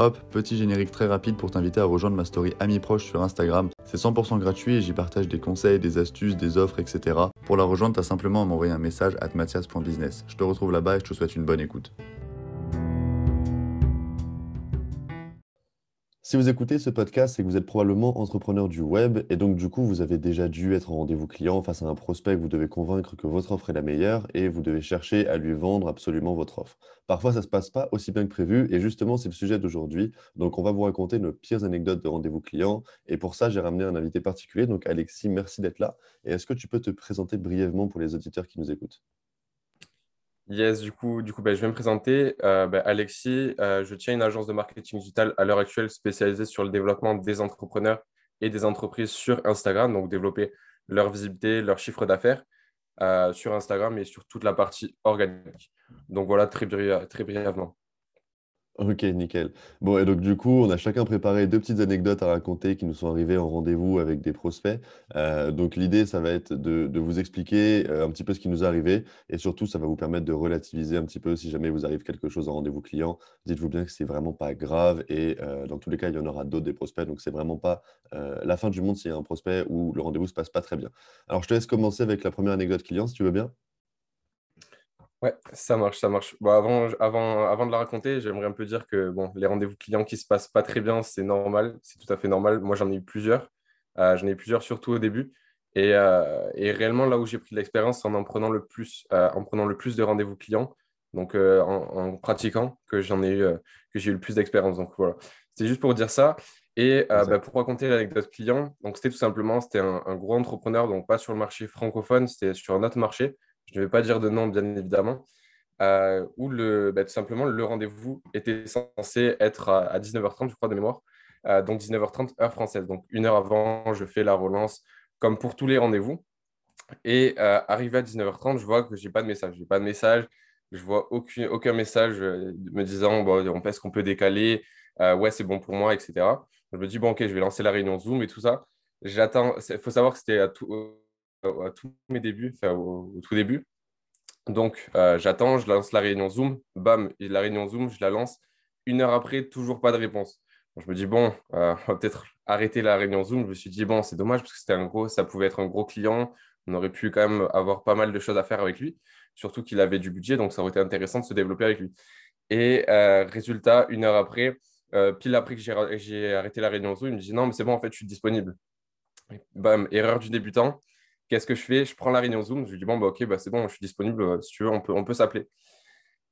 Hop, petit générique très rapide pour t'inviter à rejoindre ma story Amis Proches sur Instagram. C'est 100% gratuit et j'y partage des conseils, des astuces, des offres, etc. Pour la rejoindre, t'as simplement à m'envoyer un message à mathias.business. Je te retrouve là-bas et je te souhaite une bonne écoute. Si vous écoutez ce podcast, c'est que vous êtes probablement entrepreneur du web et donc du coup, vous avez déjà dû être en rendez-vous client face à un prospect que vous devez convaincre que votre offre est la meilleure et vous devez chercher à lui vendre absolument votre offre. Parfois, ça ne se passe pas aussi bien que prévu et justement, c'est le sujet d'aujourd'hui. Donc, on va vous raconter nos pires anecdotes de rendez-vous client et pour ça, j'ai ramené un invité particulier. Donc, Alexis, merci d'être là. Et est-ce que tu peux te présenter brièvement pour les auditeurs qui nous écoutent? Yes, du coup, du coup ben, je vais me présenter. Euh, ben, Alexis, euh, je tiens une agence de marketing digital à l'heure actuelle spécialisée sur le développement des entrepreneurs et des entreprises sur Instagram, donc développer leur visibilité, leur chiffre d'affaires euh, sur Instagram et sur toute la partie organique. Donc voilà, très, très brièvement. Ok, nickel. Bon, et donc du coup, on a chacun préparé deux petites anecdotes à raconter qui nous sont arrivées en rendez-vous avec des prospects. Euh, donc l'idée, ça va être de, vous expliquer euh, un petit peu ce qui nous est arrivé et surtout, ça va vous permettre de relativiser un petit peu si jamais vous arrive quelque chose en rendez-vous client. Dites-vous bien que c'est vraiment pas grave et euh, dans tous les cas, il y en aura d'autres des prospects. Donc c'est vraiment pas la fin du monde s'il y a un prospect où le rendez-vous se passe pas très bien. Alors je te laisse commencer avec la première anecdote client si tu veux bien. Ouais, ça marche, ça marche. Bon, avant, avant, avant de la raconter, j'aimerais un peu dire que bon, les rendez-vous clients qui se passent pas très bien, c'est normal, c'est tout à fait normal. Moi, j'en ai eu plusieurs. Euh, j'en ai eu plusieurs, surtout au début. Et, euh, et réellement, là où j'ai pris de l'expérience, c'est en en prenant le plus, euh, en prenant le plus de rendez-vous clients, donc en, en, pratiquant, que j'en ai eu, que j'ai eu le plus d'expérience. Donc voilà, c'est juste pour dire ça. Et bah, pour raconter l'anecdote client, donc c'était tout simplement, c'était un, un, gros entrepreneur, donc pas sur le marché francophone, c'était sur un autre marché je ne vais pas dire de nom, bien évidemment, euh, où le, bah, tout simplement le rendez-vous était censé être à, 19h30, je crois, de mémoire, euh, donc 19h30 heure française. Donc une heure avant, je fais la relance, comme pour tous les rendez-vous. Et euh, arrivé à 19h30, je vois que je n'ai pas de message. Je n'ai pas de message, je vois aucun, aucun message me disant est-ce qu'on peut décaler? Ouais, c'est bon pour moi, etc. Je me dis bon, ok, je vais lancer la réunion Zoom et tout ça. J'attends. Il faut savoir que c'était à tout à tous mes débuts, au, tout début. Donc, euh, j'attends, je lance la réunion Zoom, bam, la réunion Zoom, je la lance. Une heure après, toujours pas de réponse. je me dis, bon, euh, on va peut-être arrêter la réunion Zoom. Je me suis dit, bon, c'est dommage parce que c'était un gros, ça pouvait être un gros client. On aurait pu quand même avoir pas mal de choses à faire avec lui, surtout qu'il avait du budget, donc ça aurait été intéressant de se développer avec lui. Et euh, résultat, une heure après, pile après que j'ai arrêté la réunion Zoom, il me dit, non, mais c'est bon, en fait, je suis disponible. Bam, erreur du débutant. Qu'est-ce que je fais? Je prends la réunion Zoom, je lui dis bon, bah, ok, bah, c'est bon, je suis disponible, euh, si tu veux, on peut, on peut s'appeler.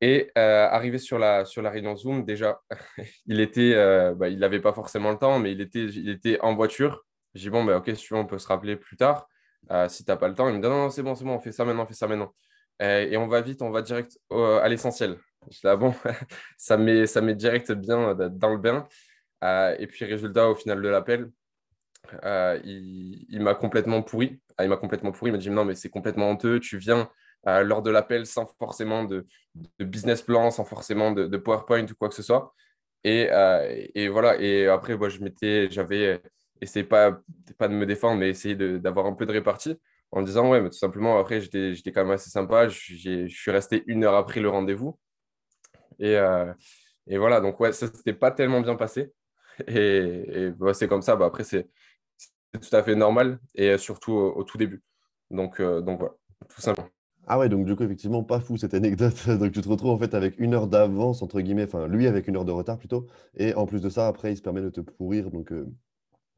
Et euh, arrivé sur la, sur la réunion Zoom, déjà, il était, euh, bah, il n'avait pas forcément le temps, mais il était, il était en voiture. Je dis bon, bah, ok, si tu veux, on peut se rappeler plus tard. si tu n'as pas le temps, il me dit non, non, c'est bon, c'est bon, on fait ça maintenant, on fait ça maintenant. et on va vite, on va direct à l'essentiel. Je dis ah bon, ça met, ça met direct bien dans le bain. et puis, résultat, au final de l'appel, euh, il, m'a complètement pourri. Ah, il m'a complètement pourri. Il m'a dit non, mais c'est complètement honteux. Tu viens euh, lors de l'appel sans forcément de, business plan, sans forcément de, PowerPoint ou quoi que ce soit. Et, euh, voilà. Et après, moi, je m'étais, j'avais essayé pas, de me défendre, mais essayé d'avoir un peu de répartie en disant ouais, mais tout simplement, après, j'étais quand même assez sympa. Je suis resté une heure après le rendez-vous. Et, voilà. Donc, ouais, ça s'était pas tellement bien passé. Et, bah, c'est comme ça. Bah, après, c'est tout à fait normal et surtout au, tout début. Donc, euh, donc voilà, tout simplement. Ah ouais, donc du coup, effectivement, pas fou cette anecdote. Donc tu te retrouves en fait avec une heure d'avance, entre guillemets, enfin lui avec une heure de retard plutôt. Et en plus de ça, après, il se permet de te pourrir, donc euh,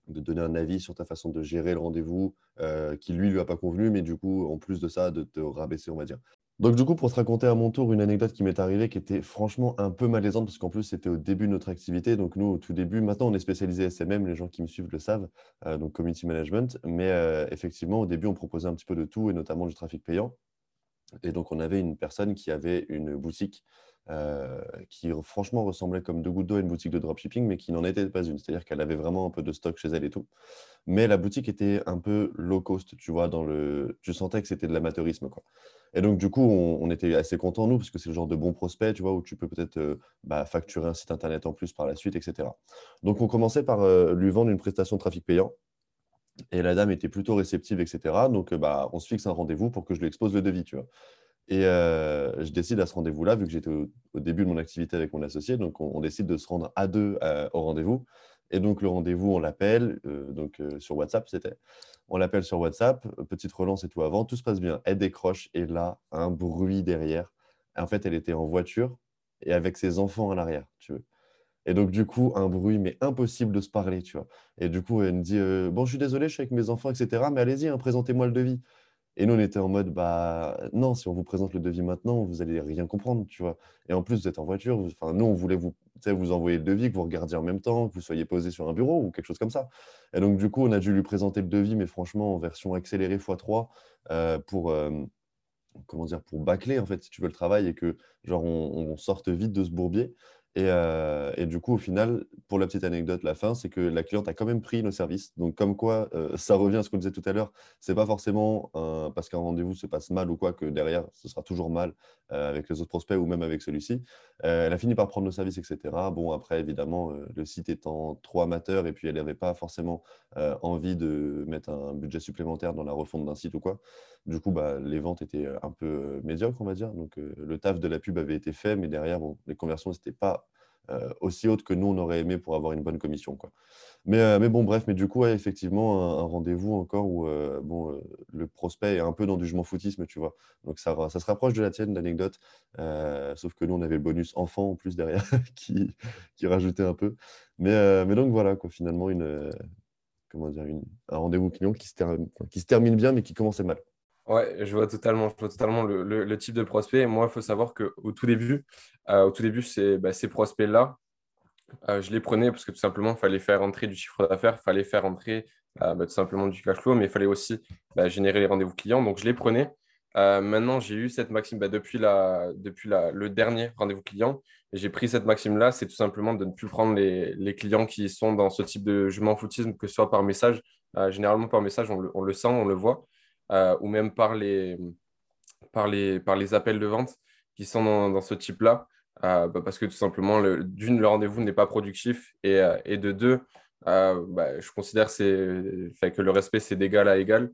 de donner un avis sur ta façon de gérer le rendez-vous euh, qui lui, lui a pas convenu, mais du coup, en plus de ça, de te rabaisser, on va dire. Donc, du coup, pour te raconter à mon tour une anecdote qui m'est arrivée qui était franchement un peu malaisante parce qu'en plus, c'était au début de notre activité. Donc, nous, au tout début, maintenant, on est spécialisé SMM, les gens qui me suivent le savent, euh, donc Community Management. Mais euh, effectivement, au début, on proposait un petit peu de tout et notamment du trafic payant. Et donc, on avait une personne qui avait une boutique euh, qui franchement ressemblait comme deux gouttes d'eau à une boutique de dropshipping, mais qui n'en était pas une. C'est-à-dire qu'elle avait vraiment un peu de stock chez elle et tout. Mais la boutique était un peu low cost, tu vois, dans le... tu sentais que c'était de l'amateurisme. Quoi. Et donc, du coup, on, était assez contents, nous, parce que c'est le genre de bon prospect, tu vois, où tu peux peut-être euh, bah, facturer un site internet en plus par la suite, etc. Donc, on commençait par euh, lui vendre une prestation de trafic payant. Et la dame était plutôt réceptive, etc. Donc, bah, on se fixe un rendez-vous pour que je lui expose le devis, tu vois. Et je décide à ce rendez-vous-là, vu que j'étais au, début de mon activité avec mon associé, donc on, décide de se rendre à deux au rendez-vous. Et donc le rendez-vous, on l'appelle, donc sur WhatsApp, c'était. On l'appelle sur WhatsApp, petite relance et tout avant, tout se passe bien. Elle décroche et là, un bruit derrière. En fait, elle était en voiture et avec ses enfants à l'arrière, tu veux. Et donc, du coup, un bruit, mais impossible de se parler, tu vois. Et du coup, elle me dit Bon, je suis désolé, je suis avec mes enfants, etc. Mais allez-y, hein, présentez-moi le devis. Et nous, on était en mode, bah non, si on vous présente le devis maintenant, vous allez rien comprendre, tu vois. Et en plus, vous êtes en voiture. Enfin, nous, on voulait vous, vous envoyer le devis, que vous regardiez en même temps, que vous soyez posé sur un bureau ou quelque chose comme ça. Et donc, du coup, on a dû lui présenter le devis, mais franchement, en version accélérée x3 euh, pour, euh, comment dire, pour bâcler, en fait, si tu veux, le travail et que, genre, on sorte vite de ce bourbier. Euh, et, du coup, au final, pour la petite anecdote, la fin, c'est que la cliente a quand même pris nos services. Donc, comme quoi, euh, ça revient à ce qu'on disait tout à l'heure, c'est pas forcément parce qu'un rendez-vous se passe mal ou quoi que derrière, ce sera toujours mal euh, avec les autres prospects ou même avec celui-ci. elle a fini par prendre nos services, etc. Bon, après, évidemment, le site étant trop amateur et puis elle n'avait pas forcément envie de mettre un budget supplémentaire dans la refonte d'un site ou quoi. Du coup, bah, les ventes étaient un peu médiocres, on va dire. Donc, le taf de la pub avait été fait, mais derrière, bon, les conversions, n'étaient pas aussi hautes que nous, on aurait aimé pour avoir une bonne commission. Quoi. Mais, mais bon, bref, mais du coup, effectivement, un, rendez-vous encore où bon, le prospect est un peu dans du jugement foutisme, tu vois. Donc, ça, ça se rapproche de la tienne, l'anecdote. sauf que nous, on avait le bonus enfant en plus derrière qui, qui rajoutait un peu. Mais, mais donc, voilà, quoi, finalement, une, comment dire, un rendez-vous client qui se, termine, qui se termine bien, mais qui commençait mal. Ouais, je vois totalement, je vois totalement le, type de prospect. Moi, il faut savoir qu'au tout début, euh, au tout début, bah, ces prospects-là, euh, je les prenais parce que tout simplement, il fallait faire entrer du chiffre d'affaires, il fallait faire entrer euh, bah, tout simplement du cash flow, mais il fallait aussi bah, générer les rendez-vous clients. Donc, je les prenais. maintenant, j'ai eu cette maxime depuis, la, depuis le dernier rendez-vous client. J'ai pris cette maxime-là, c'est tout simplement de ne plus prendre les, clients qui sont dans ce type de je m'en foutisme, que ce soit par message. généralement, par message, on le sent, on le voit. Euh, ou même par les, par, les, par les appels de vente qui sont dans, dans ce type-là. Euh, bah, parce que tout simplement, d'une, le rendez-vous n'est pas productif et, euh, et de deux, bah, je considère que le respect, c'est d'égal à égal.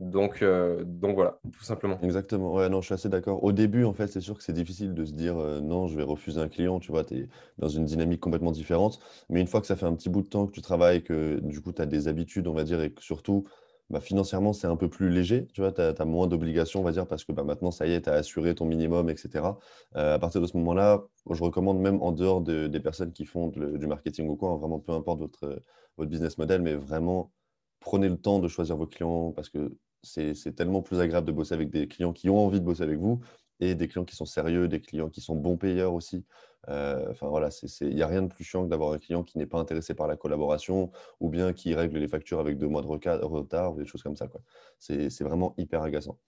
Donc, donc voilà, tout simplement. Exactement. Ouais, non, je suis assez d'accord. Au début, en fait, c'est sûr que c'est difficile de se dire non, je vais refuser un client. Tu vois, tu es dans une dynamique complètement différente. Mais une fois que ça fait un petit bout de temps que tu travailles, que du coup, tu as des habitudes, on va dire, et que surtout, bah, financièrement, c'est un peu plus léger. Tu as, moins d'obligations, on va parce que bah, maintenant, ça y est, tu as assuré ton minimum, etc. Euh, à partir de ce moment-là, je recommande même en dehors des personnes qui font du marketing ou quoi, hein, vraiment peu importe votre, votre business model, mais vraiment prenez le temps de choisir vos clients parce que c'est tellement plus agréable de bosser avec des clients qui ont envie de bosser avec vous et des clients qui sont sérieux, des clients qui sont bons payeurs aussi. Euh, enfin voilà, il n'y a rien de plus chiant que d'avoir un client qui n'est pas intéressé par la collaboration ou bien qui règle les factures avec deux mois de retard ou des choses comme ça. C'est vraiment hyper agaçant.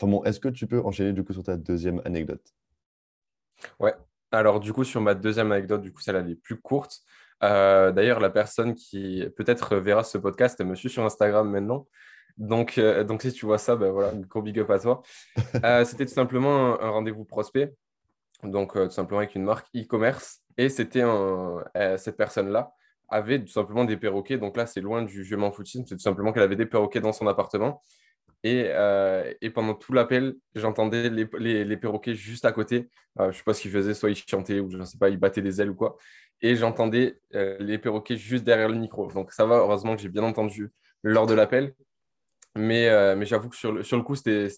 Enfin bon, est-ce que tu peux enchaîner du coup sur ta deuxième anecdote? Ouais, alors du coup sur ma deuxième anecdote, du coup celle-là est plus courte. Euh, d'ailleurs, la personne qui peut-être verra ce podcast elle me suit sur Instagram maintenant. Donc, euh, donc si tu vois ça, ben voilà, gros big up à toi. C'était tout simplement un rendez-vous prospect donc euh, tout simplement avec une marque e-commerce. Et c'était euh, cette personne-là avait tout simplement des perroquets. Donc là, c'est loin du je m'en foutisme, c'est tout simplement qu'elle avait des perroquets dans son appartement. Et, euh, et pendant tout l'appel, j'entendais les, les, perroquets juste à côté. je ne sais pas ce qu'ils faisaient, soit ils chantaient ou je ne sais pas, ils battaient des ailes ou quoi. Et j'entendais les perroquets juste derrière le micro. Donc ça va, heureusement que j'ai bien entendu lors de l'appel. Mais, mais j'avoue que sur le, sur le coup, c'était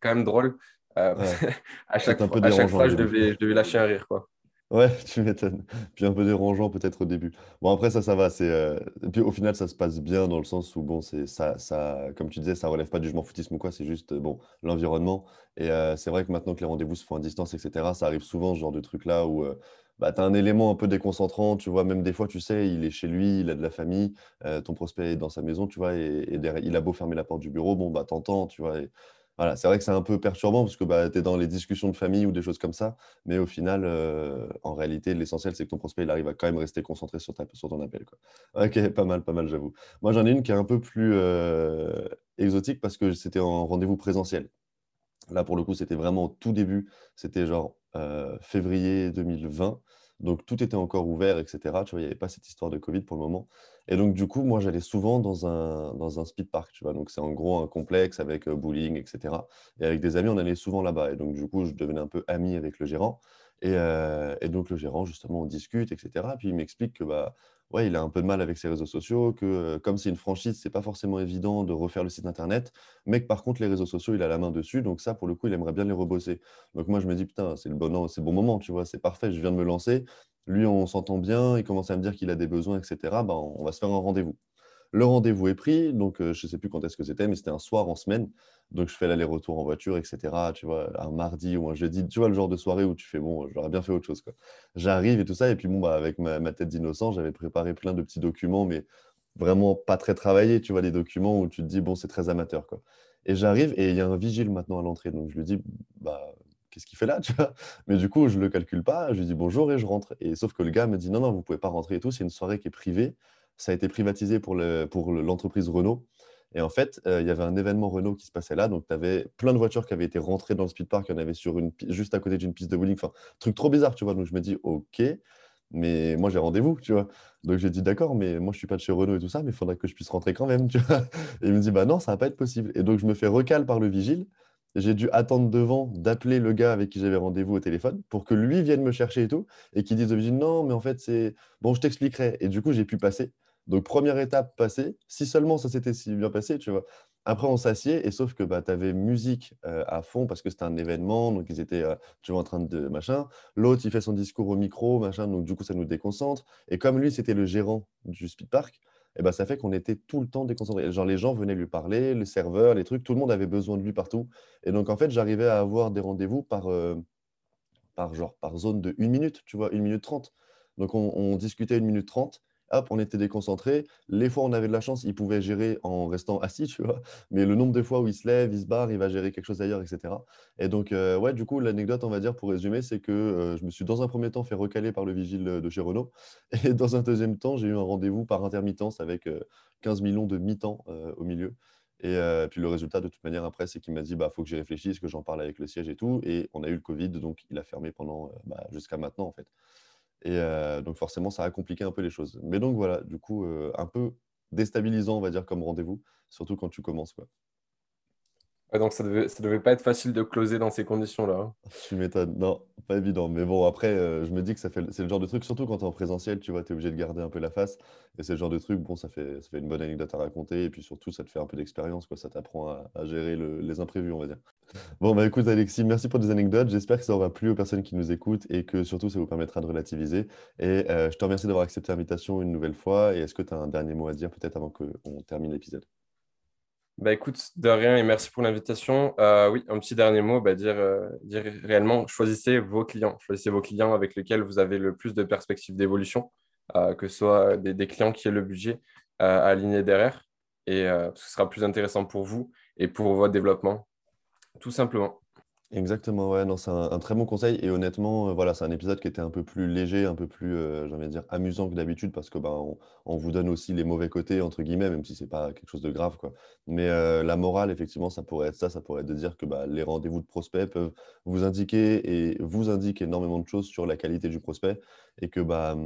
quand même drôle euh, à chaque, fois, à chaque fois je, devais, je devais lâcher un rire. Quoi. Ouais, tu m'étonnes. Puis un peu dérangeant peut-être au début. Bon, après, ça, ça va. C'est, euh, puis au final, ça se passe bien dans le sens où, bon, c'est ça, ça, comme tu disais, ça relève pas du jugement foutisme ou quoi, c'est juste, bon, l'environnement. Et euh, c'est vrai que maintenant que les rendez-vous se font à distance, etc., ça arrive souvent, ce genre de truc-là, où bah, tu as un élément un peu déconcentrant, tu vois, même des fois, tu sais, il est chez lui, il a de la famille, ton prospect est dans sa maison, tu vois, et, il a beau fermer la porte du bureau, bon, bah, t'entends, tu vois, voilà, c'est vrai que c'est un peu perturbant parce que bah, tu es dans les discussions de famille ou des choses comme ça, mais au final, euh, en réalité, l'essentiel, c'est que ton prospect, il arrive à quand même rester concentré sur ton appel. Quoi. Ok, pas mal, pas mal, j'avoue. Moi, j'en ai une qui est un peu plus euh, exotique parce que c'était en rendez-vous présentiel. Là, pour le coup, c'était vraiment au tout début, c'était genre euh, février 2020. Donc, tout était encore ouvert, etc. Tu vois, il n'y avait pas cette histoire de Covid pour le moment. Et donc, du coup, moi, j'allais souvent dans un, dans un speed park, tu vois. Donc, c'est en gros un complexe avec bowling, etc. Et avec des amis, on allait souvent là-bas. Et donc, du coup, je devenais un peu ami avec le gérant. Et, et donc, le gérant, justement, on discute, etc. Puis, il m'explique que, bah, ouais, il a un peu de mal avec ses réseaux sociaux, que comme c'est une franchise, c'est pas forcément évident de refaire le site internet, mais que par contre, les réseaux sociaux, il a la main dessus. Donc, ça, pour le coup, il aimerait bien les rebosser. Donc, moi, je me dis, putain, c'est le bon, c'est bon moment, tu vois, c'est parfait, je viens de me lancer. Lui, on s'entend bien, il commence à me dire qu'il a des besoins, etc. Bah, on va se faire un rendez-vous. Le rendez-vous est pris, donc je ne sais plus quand est-ce que c'était, mais c'était un soir en semaine. Donc je fais l'aller-retour en voiture, etc. Tu vois, un mardi ou un jeudi, tu vois, le genre de soirée où tu fais, bon, j'aurais bien fait autre chose. J'arrive et tout ça, et puis bon, bah, avec ma, tête d'innocent, j'avais préparé plein de petits documents, mais vraiment pas très travaillés, tu vois, les documents où tu te dis, bon, c'est très amateur. Quoi. Et j'arrive, et il y a un vigile maintenant à l'entrée. Donc je lui dis, bah, qu'est-ce qu'il fait là, tu vois? Mais du coup, je ne le calcule pas, je lui dis bonjour et je rentre. Et sauf que le gars me dit, non, non, vous ne pouvez pas rentrer et tout, c'est une soirée qui est privée ça a été privatisé pour l'entreprise pour Renault. Et en fait, euh, il y avait un événement Renault qui se passait là. Donc, tu avais plein de voitures qui avaient été rentrées dans le speed park. Il y en avait sur une, juste à côté d'une piste de bowling. Enfin, truc trop bizarre, tu vois. Donc, je me dis, OK, mais moi, j'ai rendez-vous, tu vois. Donc, j'ai dit, d'accord, mais moi, je suis pas de chez Renault et tout ça, mais il faudrait que je puisse rentrer quand même, tu vois. Et il me dit, bah non, ça va pas être possible. Et donc, je me fais recal par le vigile. J'ai dû attendre devant d'appeler le gars avec qui j'avais rendez-vous au téléphone pour que lui vienne me chercher et tout. Et qu'il dise au non, mais en fait, c'est. Bon, je t'expliquerai. Et du coup, j'ai pu passer. Donc, première étape passée, si seulement ça s'était si bien passé, tu vois. Après, on s'assied, et sauf que bah, tu avais musique euh, à fond parce que c'était un événement, donc ils étaient, euh, tu vois, en train de machin. L'autre, il fait son discours au micro, machin, donc du coup, ça nous déconcentre. Et comme lui, c'était le gérant du speed park, et ben, ça fait qu'on était tout le temps déconcentrés. Genre, les gens venaient lui parler, les serveurs, les trucs, tout le monde avait besoin de lui partout. Et donc, en fait, j'arrivais à avoir des rendez-vous par, euh, par, genre, par zone de 1 minute, tu vois, 1 minute 30. Donc, on, on discutait 1 minute 30 hop, on était déconcentré. Les fois où on avait de la chance, il pouvait gérer en restant assis, tu vois. Mais le nombre de fois où il se lève, il se barre, il va gérer quelque chose ailleurs, etc. Et donc, euh, ouais, du coup, l'anecdote, on va dire, pour résumer, c'est que euh, je me suis dans un premier temps fait recaler par le vigile de chez Renault. Et dans un deuxième temps, j'ai eu un rendez-vous par intermittence avec 15 euh, millions de mi-temps au milieu. Et puis le résultat, de toute manière, après, c'est qu'il m'a dit, bah, faut que j'y réfléchisse, que j'en parle avec le siège et tout. Et on a eu le Covid, donc il a fermé pendant bah, jusqu'à maintenant, en fait. Et donc forcément, ça a compliqué un peu les choses. Mais donc voilà, du coup, un peu déstabilisant, on va dire, comme rendez-vous, surtout quand tu commences. Quoi. Donc ça devait, devait pas être facile de closer dans ces conditions-là. Hein. Tu m'étonnes. Non, pas évident. Mais bon, après, je me dis que ça fait, c'est le genre de truc, surtout quand tu es en présentiel, tu vois, tu es obligé de garder un peu la face. Et c'est le genre de truc, bon, ça fait, ça fait une bonne anecdote à raconter. Et puis surtout, ça te fait un peu d'expérience, quoi. Ça t'apprend à, gérer les imprévus, on va dire. Bon, bah écoute, Alexis, merci pour des anecdotes. J'espère que ça aura plu aux personnes qui nous écoutent et que surtout, ça vous permettra de relativiser. Et euh, je te remercie d'avoir accepté l'invitation une nouvelle fois. Et est-ce que tu as un dernier mot à dire, peut-être avant qu'on termine l'épisode? Bah écoute, de rien et merci pour l'invitation. Euh, oui, un petit dernier mot, bah, dire, euh, dire réellement, choisissez vos clients. Choisissez vos clients avec lesquels vous avez le plus de perspectives d'évolution, que ce soit des, clients qui aient le budget aligné derrière, et ce sera plus intéressant pour vous et pour votre développement tout simplement. Exactement, ouais, non, c'est un, très bon conseil. Et honnêtement, euh, voilà, c'est un épisode qui était un peu plus léger, un peu plus, euh, j'ai envie de dire, amusant que d'habitude, parce que ben, on, vous donne aussi les mauvais côtés, entre guillemets, même si c'est pas quelque chose de grave, quoi. Mais euh, la morale, effectivement, ça pourrait être ça, ça pourrait être de dire que bah, les rendez-vous de prospects peuvent vous indiquer et vous indiquent énormément de choses sur la qualité du prospect, et que bah,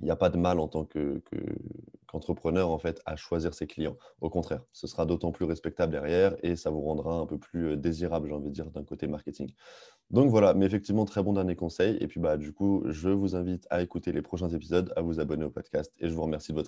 il n'y a pas de mal en tant qu'entrepreneur en fait à choisir ses clients. Au contraire, ce sera d'autant plus respectable derrière et ça vous rendra un peu plus euh, désirable, j'ai envie de dire, d'un côté marketing. Donc voilà, mais effectivement, très bon dernier conseil. Et puis bah du coup, je vous invite à écouter les prochains épisodes, à vous abonner au podcast et je vous remercie de votre